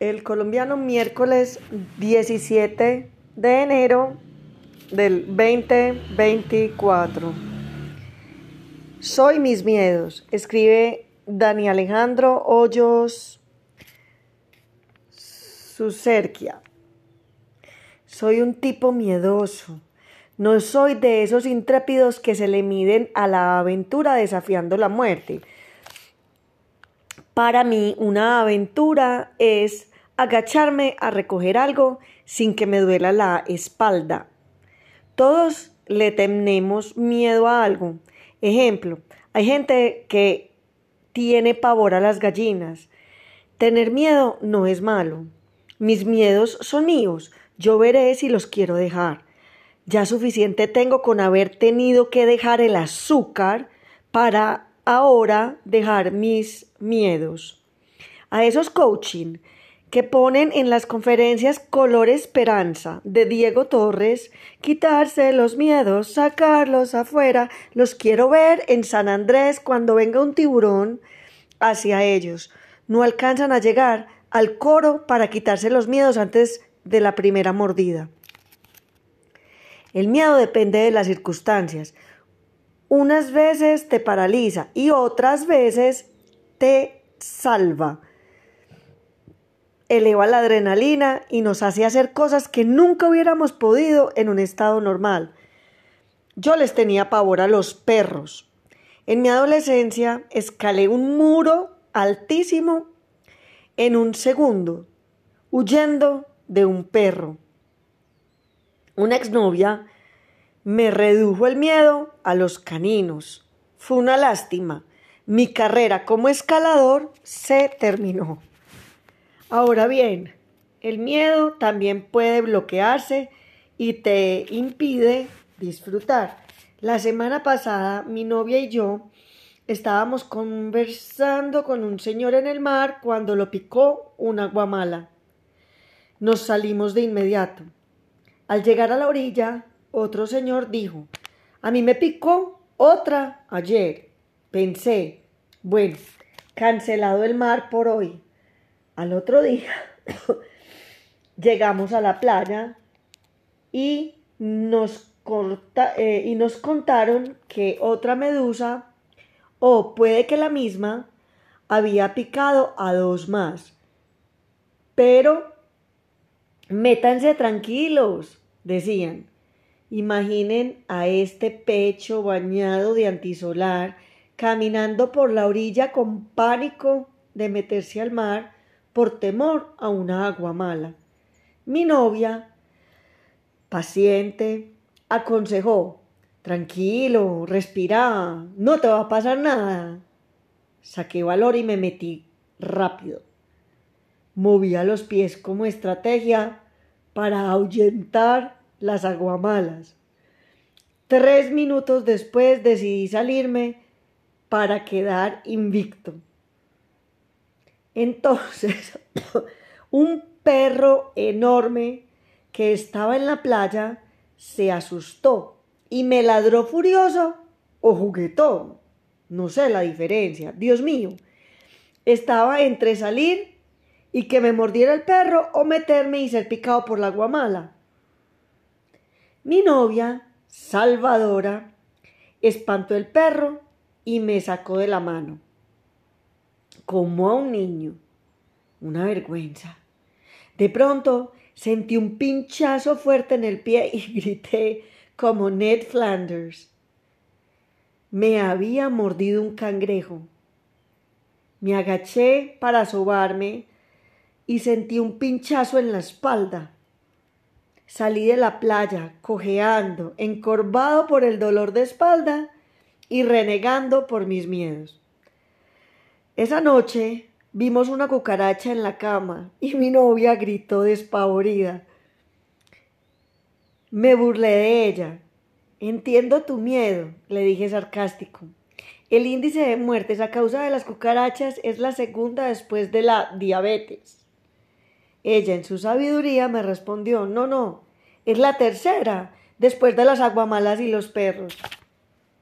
el colombiano miércoles 17 de enero del 2024. Soy mis miedos, escribe Dani Alejandro Hoyos Sucerquia. Soy un tipo miedoso. No soy de esos intrépidos que se le miden a la aventura desafiando la muerte. Para mí, una aventura es agacharme a recoger algo sin que me duela la espalda. Todos le tenemos miedo a algo. Ejemplo, hay gente que tiene pavor a las gallinas. Tener miedo no es malo. Mis miedos son míos. Yo veré si los quiero dejar. Ya suficiente tengo con haber tenido que dejar el azúcar para ahora dejar mis miedos. A esos coaching que ponen en las conferencias Color Esperanza de Diego Torres, quitarse los miedos, sacarlos afuera, los quiero ver en San Andrés cuando venga un tiburón hacia ellos. No alcanzan a llegar al coro para quitarse los miedos antes de la primera mordida. El miedo depende de las circunstancias. Unas veces te paraliza y otras veces te salva eleva la adrenalina y nos hace hacer cosas que nunca hubiéramos podido en un estado normal. Yo les tenía pavor a los perros. En mi adolescencia escalé un muro altísimo en un segundo, huyendo de un perro. Una exnovia me redujo el miedo a los caninos. Fue una lástima. Mi carrera como escalador se terminó. Ahora bien, el miedo también puede bloquearse y te impide disfrutar. La semana pasada mi novia y yo estábamos conversando con un señor en el mar cuando lo picó una guamala. Nos salimos de inmediato. Al llegar a la orilla, otro señor dijo, a mí me picó otra ayer. Pensé, bueno, cancelado el mar por hoy. Al otro día llegamos a la playa y nos, eh, y nos contaron que otra medusa, o puede que la misma, había picado a dos más. Pero métanse tranquilos, decían. Imaginen a este pecho bañado de antisolar caminando por la orilla con pánico de meterse al mar por temor a una agua mala. Mi novia, paciente, aconsejó, tranquilo, respira, no te va a pasar nada. Saqué valor y me metí rápido. Movía los pies como estrategia para ahuyentar las aguamalas. Tres minutos después decidí salirme para quedar invicto. Entonces, un perro enorme que estaba en la playa se asustó y me ladró furioso o juguetón. No sé la diferencia. Dios mío. Estaba entre salir y que me mordiera el perro o meterme y ser picado por la guamala. Mi novia, Salvadora, espantó el perro y me sacó de la mano como a un niño. Una vergüenza. De pronto sentí un pinchazo fuerte en el pie y grité como Ned Flanders. Me había mordido un cangrejo. Me agaché para sobarme y sentí un pinchazo en la espalda. Salí de la playa, cojeando, encorvado por el dolor de espalda y renegando por mis miedos. Esa noche vimos una cucaracha en la cama y mi novia gritó despavorida. Me burlé de ella. Entiendo tu miedo, le dije sarcástico. El índice de muertes a causa de las cucarachas es la segunda después de la diabetes. Ella en su sabiduría me respondió, no, no, es la tercera después de las aguamalas y los perros.